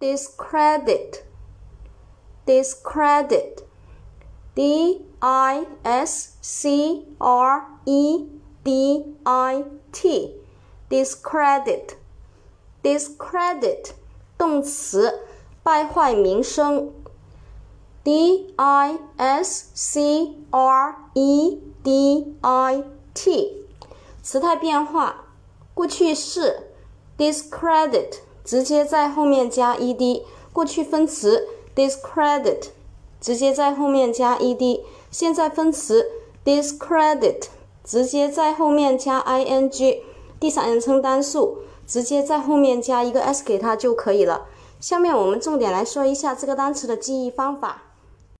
discredit discredit d i s c r e d i t discredit discredit 动词，败坏名声。d i s c r e d i t 词态变化，过去式 discredit 直接在后面加 ed，过去分词 discredit 直接在后面加 ed，现在分词 discredit 直接在后面加 ing，第三人称单数。直接在后面加一个 s 给它就可以了。下面我们重点来说一下这个单词的记忆方法。